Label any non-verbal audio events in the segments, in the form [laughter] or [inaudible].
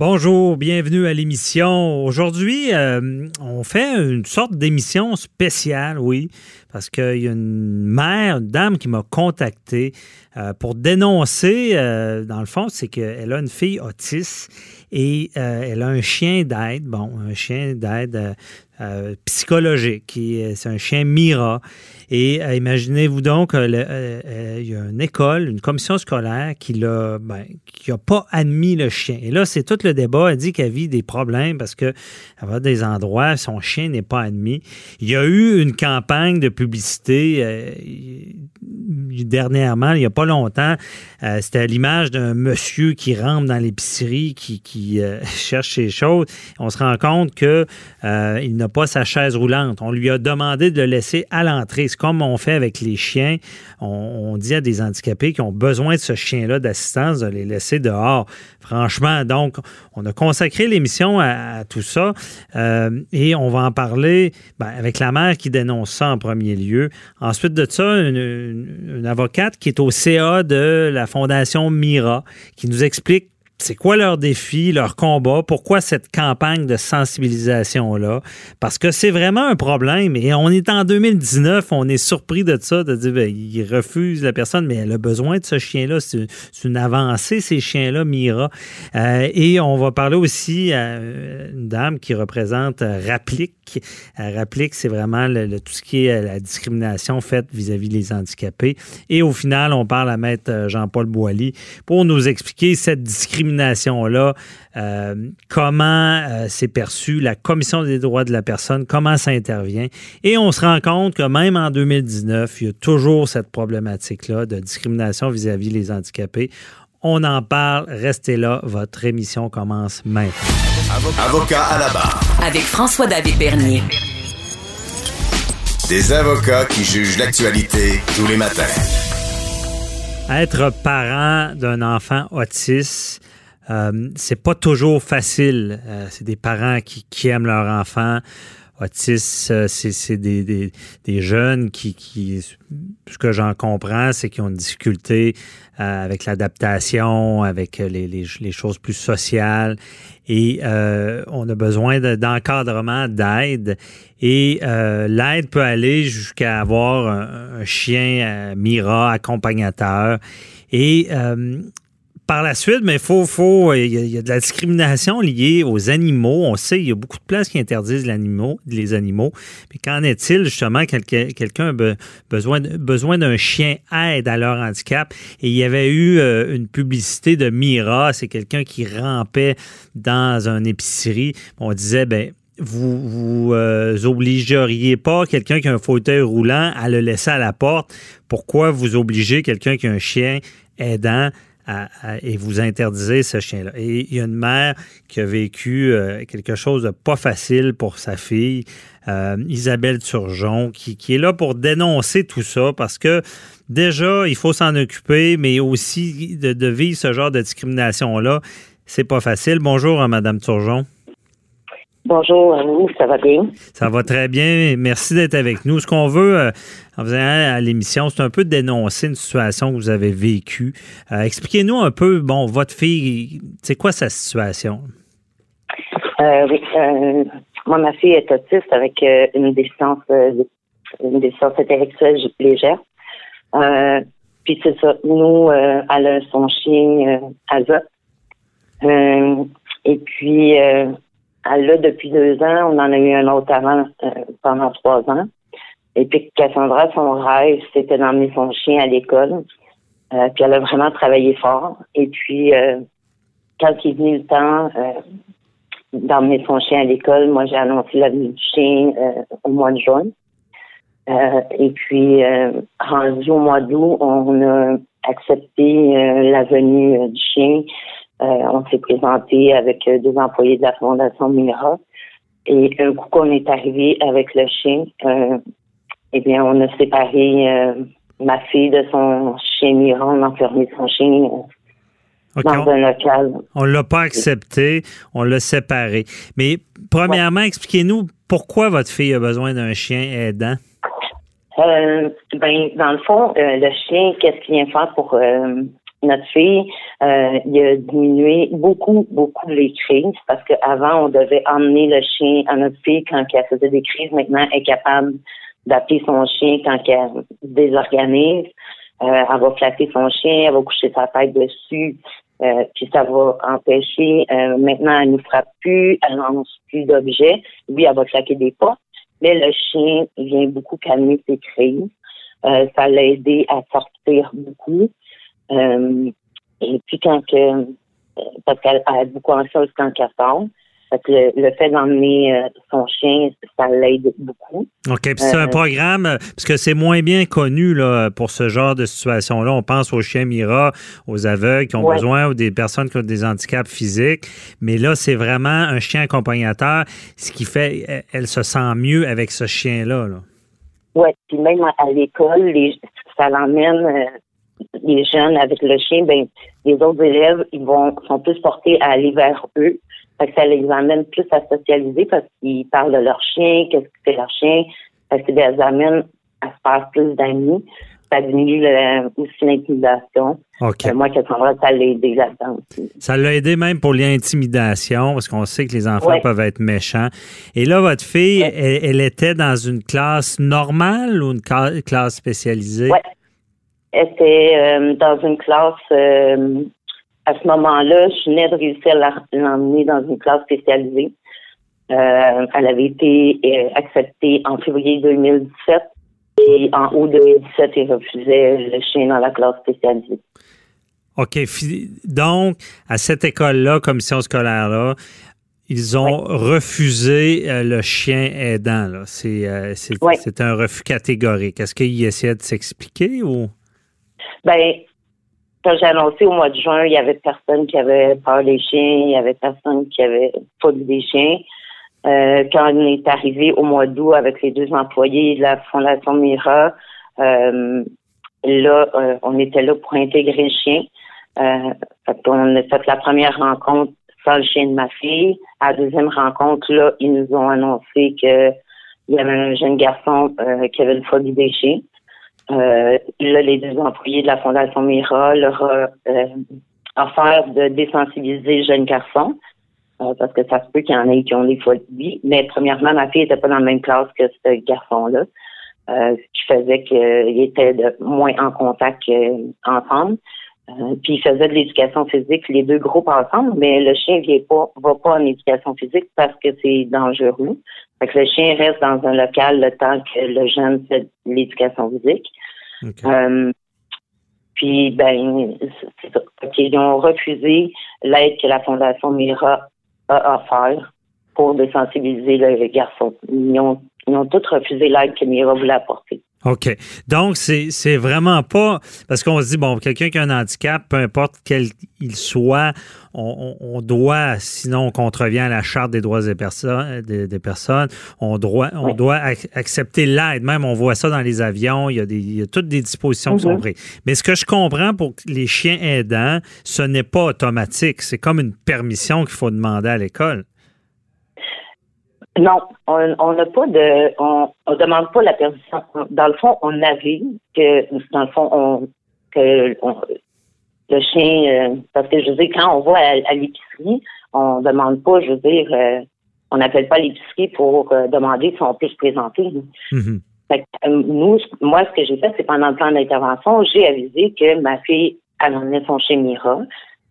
Bonjour, bienvenue à l'émission. Aujourd'hui, euh, on fait une sorte d'émission spéciale, oui, parce qu'il y a une mère, une dame qui m'a contacté euh, pour dénoncer, euh, dans le fond, c'est qu'elle a une fille autiste et elle a un chien d'aide, bon, un chien d'aide psychologique, qui c'est un chien Mira. Et euh, imaginez-vous donc, euh, euh, il y a une école, une commission scolaire qui n'a ben, qui a pas admis le chien. Et là, c'est tout le débat. Elle dit qu'elle vit des problèmes parce que va des endroits, son chien n'est pas admis. Il y a eu une campagne de publicité dernièrement, il n'y a pas longtemps. C'était l'image d'un monsieur qui rentre dans l'épicerie, qui [laughs] cherche ses choses. On se rend compte qu'il il n'a pas sa chaise roulante. On lui a demandé de le laisser à l'entrée comme on fait avec les chiens. On, dit à des handicapés qui ont besoin de ce chien-là d'assistance de les laisser dehors. Franchement, donc, on a consacré l'émission à, tout ça euh, et on va en parler ben, avec la mère qui dénonce ça en premier lieu. Ensuite de ça, une avocate qui est au CA de la Fondation Mira qui nous explique c'est quoi leur défi, leur combat, pourquoi cette campagne de sensibilisation-là? Parce que c'est vraiment un problème et on est en 2019, on est surpris de ça, de dire, ben, ils refusent la personne, mais elle a besoin de ce chien-là. C'est une avancée, ces chiens-là, Mira. Euh, et on va parler aussi à une dame qui représente Rapplique. Rapplique, c'est vraiment le, tout ce qui est la discrimination faite vis-à-vis des handicapés. Et au final, on parle à Maître Jean-Paul Boilly pour nous expliquer cette discrimination là euh, comment euh, c'est perçu, la Commission des droits de la personne, comment ça intervient. Et on se rend compte que même en 2019, il y a toujours cette problématique-là de discrimination vis-à-vis les handicapés. On en parle, restez là, votre émission commence maintenant. Avocat à la barre. Avec François-David Bernier. Des avocats qui jugent l'actualité tous les matins. Être parent d'un enfant autiste, euh, c'est pas toujours facile. Euh, c'est des parents qui, aiment leur enfant. Autistes, euh, c'est des, jeunes qui, ce que j'en comprends, c'est qu'ils ont une difficulté avec l'adaptation, avec les, choses plus sociales. Et on a besoin d'encadrement, d'aide. Et l'aide peut aller jusqu'à avoir un, un chien Mira accompagnateur. Et par la suite, mais faut, faut, il y, a de la discrimination liée aux animaux. On sait, il y a beaucoup de places qui interdisent les animaux. Mais qu'en est-il justement quelqu'un a besoin, besoin d'un chien aide à leur handicap? Et il y avait eu euh, une publicité de Mira, c'est quelqu'un qui rampait dans une épicerie. On disait, ben vous vous euh, obligeriez pas quelqu'un qui a un fauteuil roulant à le laisser à la porte. Pourquoi vous obligez quelqu'un qui a un chien aidant et vous interdisez ce chien-là. Et il y a une mère qui a vécu euh, quelque chose de pas facile pour sa fille, euh, Isabelle Turgeon, qui, est là pour dénoncer tout ça parce que déjà, il faut s'en occuper, mais aussi de, vivre ce genre de discrimination-là, c'est pas facile. Bonjour, Madame Turgeon. Bonjour à vous, ça va bien? Ça va très bien. Merci d'être avec nous. Ce qu'on veut euh, en faisant à l'émission, c'est un peu dénoncer une situation que vous avez vécue. Euh, expliquez-nous un peu, bon, votre fille, c'est quoi sa situation? Euh, oui, moi, ma fille est autiste avec une déficience, une déficience intellectuelle légère. puis c'est ça, nous, elle a son chien Azot. et puis, elle l'a depuis deux ans. On en a eu un autre avant euh, pendant trois ans. Et puis Cassandra, son rêve, c'était d'emmener son chien à l'école. Euh, puis elle a vraiment travaillé fort. Et puis, euh, quand il est venu le temps d'emmener son chien à l'école, moi j'ai annoncé la venue du chien au mois de juin. et puis, rendu au mois d'août, on a accepté la venue du chien euh, on s'est présenté avec euh, deux employés de la Fondation Mira. Et un coup qu'on est arrivé avec le chien, euh, eh bien, on a séparé ma fille de son chien Mira. On a enfermé son chien dans un local. On l'a pas accepté, on l'a séparé. Mais premièrement, expliquez-nous pourquoi votre fille a besoin d'un chien aidant. ben, dans le fond, le chien, qu'est-ce qu'il vient faire pour notre fille, euh, il a diminué beaucoup, beaucoup les crises parce qu'avant, on devait emmener le chien à notre fille quand elle faisait des crises. Maintenant, elle est capable d'appeler son chien quand elle désorganise. Euh, elle va flatter son chien, elle va coucher sa tête dessus, euh, puis ça va empêcher. Euh, maintenant, elle ne frappe plus, elle lance plus d'objets. Oui, elle va claquer des pas, mais le chien vient beaucoup calmer ses crises. Euh, ça l'a aidé à sortir beaucoup. Euh, et puis quand que, euh, parce qu'elle a beaucoup anxieuse quand elle sort. Le, le, fait d'emmener euh, son chien, ça l'aide beaucoup. OK. Puis c'est un programme, parce que c'est moins bien connu là, pour ce genre de situation-là. On pense aux chiens Mira, aux aveugles qui ont ouais. besoin ou des personnes qui ont des handicaps physiques. Mais là, c'est vraiment un chien accompagnateur, ce qui fait elle se sent mieux avec ce chien-là. Là. Oui, puis même à l'école, ça l'emmène les jeunes avec le chien, ben les autres élèves, ils vont sont plus portés à aller vers eux. Fait que ça les amène plus à socialiser parce qu'ils parlent de leur chien, qu'est-ce que c'est leur chien. Fait que ça les amène à se faire plus d'amis. Ça diminue le, aussi l'intimidation. Okay. Euh, moi, Cassandra, ça l'a aidé là-dedans aussi. Ça l'a aidé même pour l'intimidation, parce qu'on sait que les enfants Ouais. peuvent être méchants. Et là, votre fille, Ouais. elle, elle était dans une classe normale ou une classe spécialisée? Ouais. Était euh, dans une classe euh, à ce moment-là, je venais de réussir à l'emmener dans une classe spécialisée. Euh, elle avait été euh, acceptée en février 2017 et en août 2017, il refusait le chien dans la classe spécialisée. OK. Donc, à cette école-là, commission scolaire-là, ils ont refusé euh, le chien aidant. C'est un refus catégorique. Est-ce qu'ils essaient de s'expliquer ou? Ben, quand j'ai annoncé au mois de juin, il y avait personne qui avait peur des chiens, il y avait personne qui avait pas des chiens. Euh, quand on est arrivé au mois d'août avec les deux employés de la Fondation Mira, euh, là, euh, on était là pour intégrer le chien. On a fait la première rencontre sans le chien de ma fille. À la deuxième rencontre, là, ils nous ont annoncé que il y avait un jeune garçon qui avait une phobie des chiens. Euh, là, les deux employés de la Fondation Mira leur ont euh, offert de désensibiliser le jeune garçon. euh, parce que ça se peut qu'il y en ait qui ont des phobies. Mais premièrement, ma fille n'était pas dans la même classe que ce garçon-là. euh, ce qui faisait qu'il était de moins en contact ensemble. Euh, puis il faisait de l'éducation physique, les deux groupes ensemble, mais le chien vient pas, va pas en éducation physique parce que c'est dangereux. Fait que le chien reste dans un local le temps que le jeune fait de l'éducation physique. Euh, puis, ben, c'est ça. Qu'ils ont refusé l'aide que la Fondation Mira a offert pour désensibiliser le garçon. Ils ont, ils ont tous refusé l'aide que Mira voulait apporter. OK. Donc, c'est vraiment pas. Parce qu'on se dit, bon, quelqu'un qui a un handicap, peu importe quel il soit, on, doit, sinon on contrevient à la Charte des droits des personnes, des, des personnes on doit, on Oui. doit ac- accepter l'aide. Même, on voit ça dans les avions, il y a, des, il y a toutes des dispositions qui sont Mhm. prises. Mais ce que je comprends pour les chiens aidants, ce n'est pas automatique. C'est comme une permission qu'il faut demander à l'école. Non, on on n'a pas de, on, on demande pas la permission. Dans le fond, on avait que, dans le fond, on, que on- le chien, euh, parce que je veux dire, quand on va à, à l'épicerie, on demande pas, je veux dire, euh, on n'appelle pas l'épicerie pour euh, demander si on peut se présenter. Mhm. Fait que, euh, nous, moi, ce que j'ai fait, c'est pendant le plan d'intervention, j'ai avisé que ma fille, emmenait son chien Mira.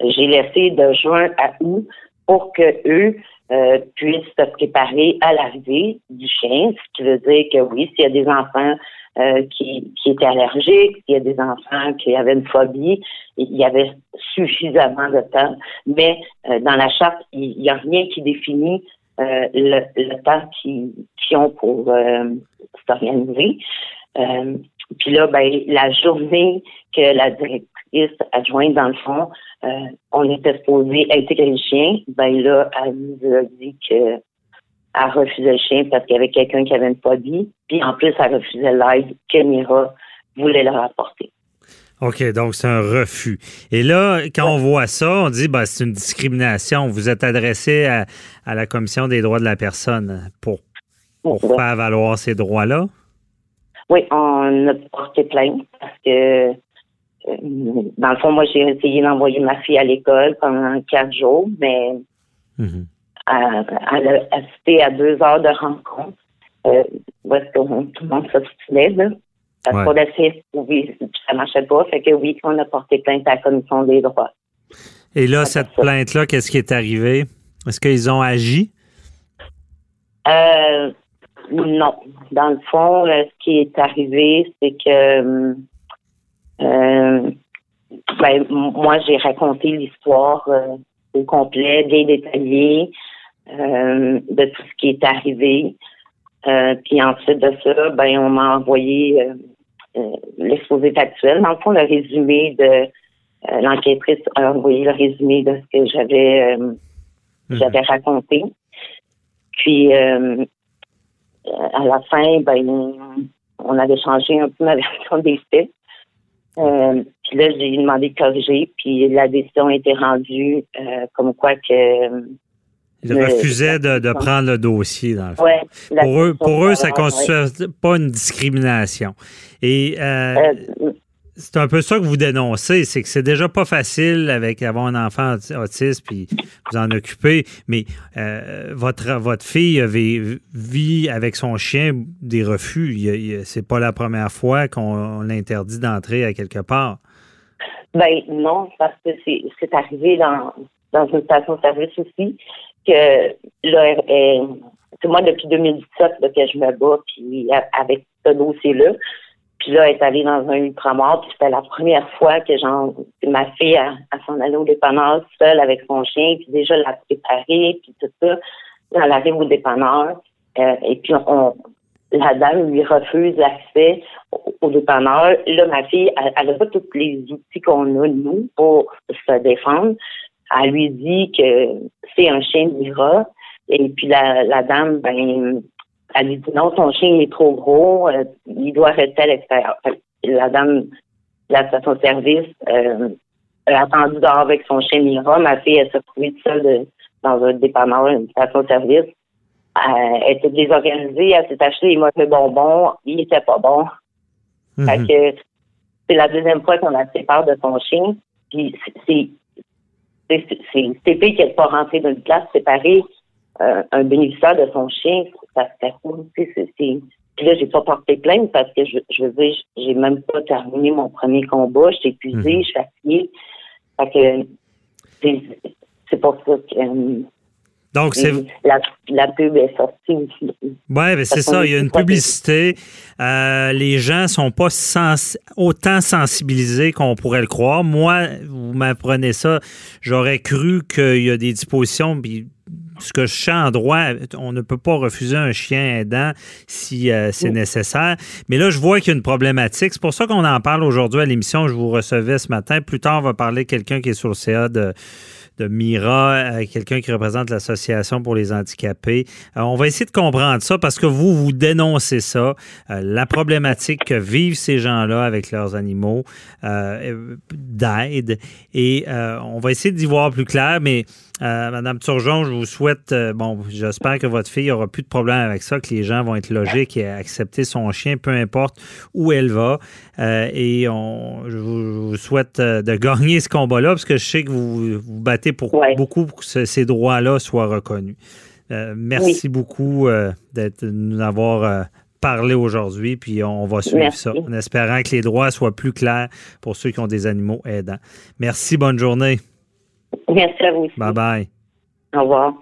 J'ai laissé de juin à août pour que eux euh, puissent se préparer à l'arrivée du chien, ce qui veut dire que oui, s'il y a des enfants euh, qui, qui étaient allergiques, s'il y a des enfants qui avaient une phobie, il y avait suffisamment de temps. Mais euh, dans la charte, il n'y a rien qui définit le, temps qu'ils ont pour s'organiser. Puis là, ben, la journée que la directrice adjointe, dans le fond, euh, on était supposé intégrer le chien, ben là, elle nous a dit que elle refusait le chien parce qu'il y avait quelqu'un qui avait une phobie. Puis en plus, elle refusait l'aide que Mira voulait leur apporter. OK, donc c'est un refus. Et là, quand on voit ça, on dit ben, c'est une discrimination. Vous êtes adressé à, à la Commission des droits de la personne pour, pour Ouais. faire valoir ces droits-là? Oui, on a porté plainte parce que dans le fond, moi, j'ai essayé d'envoyer ma fille à l'école pendant quatre jours, mais Mhm. elle, elle a assisté à deux heures de rencontre. Euh, où est-ce que on- tout le monde s'obstinait, là. Parce Ouais. qu'on trouver, puis ça marchait pas. Fait que oui, on a porté plainte à la commission des droits. Et là, cette plainte-là, qu'est-ce qui est arrivé? Est-ce qu'ils ont agi? Euh, non. Dans le fond, euh, ce qui est arrivé, c'est que euh, ben, moi, j'ai raconté l'histoire euh, au complet, bien détaillée, euh, de tout ce qui est arrivé. Euh, puis ensuite de ça, ben, on m'a envoyé euh, l'exposé actuel. Dans le fond, le résumé de euh, l'enquêtrice a envoyé le résumé de ce que j'avais euh, j'avais raconté. Puis à la fin, ben on avait changé un peu ma [laughs] version des faits. Euh, puis là, j'ai demandé de corriger, puis la décision a été rendue euh, comme quoi que Ils Mais- refusaient de, de prendre le dossier, dans le fond. ouais, Pour eux, pour eux, ça ne constitue pas une discrimination. Et euh, euh, c'est un peu ça que vous dénoncez, c'est que c'est déjà pas facile avec avoir un enfant auti- autiste puis vous en occuper, mais euh, votre votre fille avait- vit avec son chien des refus. C'est pas la première fois qu'on l'interdit d'entrer à quelque part. Ben non, parce que c'est arrivé dans, dans une station-service aussi que là, c'est moi depuis 2017 là, que je me bats puis avec ce dossier-là. Puis là, elle est allée dans un ultramar, puis c'était la première fois que genre ma fille a s'en allait au dépanneur seule avec son chien, puis déjà la préparer, puis tout ça. Elle arrive au dépanneur, euh, et puis on, la dame lui refuse l'accès au, au dépanneur. Là, ma fille, elle n'a pas tous les outils qu'on a, nous, pour se défendre. Elle lui dit que c'est un chien Mira. Et puis la, la dame, ben, elle lui dit non, ton chien est trop gros, euh, il doit rester à l'extérieur. La dame, la station-service, euh, elle a attendu dehors avec son chien Mira. Ma fille, elle s'est retrouvée seule de- dans un dépanneur, une station-service. Euh, elle était désorganisée, elle s'est acheté des mauvais bonbons, il était pas bon. Fait Mhm. que c'est la deuxième fois qu'on la sépare de son chien. Puis c'est c'est TP qui n'est pas rentré dans une place séparée euh, un bénéficiaire de son chien, ça se fait c'est- Puis là, j'ai pas porté plainte parce que je, je veux dire, j'ai même pas terminé mon premier combat. Je suis épuisée, Mhm. je suis fatiguée. Fait que c'est pour ça que euh, Donc, c'est la, la pub est sortie aussi. Oui, ben c'est ça. Il y a une publicité. Euh, les gens sont pas sens- autant sensibilisés qu'on pourrait le croire. Moi, vous m'apprenez ça, j'aurais cru qu'il y a des dispositions. Puis ce que je sais en droit, on ne peut pas refuser un chien aidant si euh, c'est nécessaire. Mais là, je vois qu'il y a une problématique. C'est pour ça qu'on en parle aujourd'hui à l'émission. Je vous recevais ce matin. Plus tard, on va parler de quelqu'un qui est sur le CA de de Mira, euh, quelqu'un qui représente l'Association pour les handicapés. Euh, on va essayer de comprendre ça parce que vous, vous dénoncez ça, euh, la problématique que vivent ces gens-là avec leurs animaux euh, d'aide. Et on va essayer d'y voir plus clair, mais euh, Madame Turgeon, je vous souhaite, euh, bon, j'espère que votre fille aura plus de problème avec ça, que les gens vont être logiques et accepter son chien, peu importe où elle va. Euh, et on, je, vous, je vous souhaite de [laughs] gagner ce combat-là, parce que je sais que vous vous battez pour Ouais. beaucoup pour que ce- ces droits-là soient reconnus. Merci beaucoup d'être- de nous avoir parlé aujourd'hui, puis on va suivre Merci. ça en espérant que les droits soient plus clairs pour ceux qui ont des animaux aidants. Merci, bonne journée. Merci à vous aussi. Bye bye. Au revoir.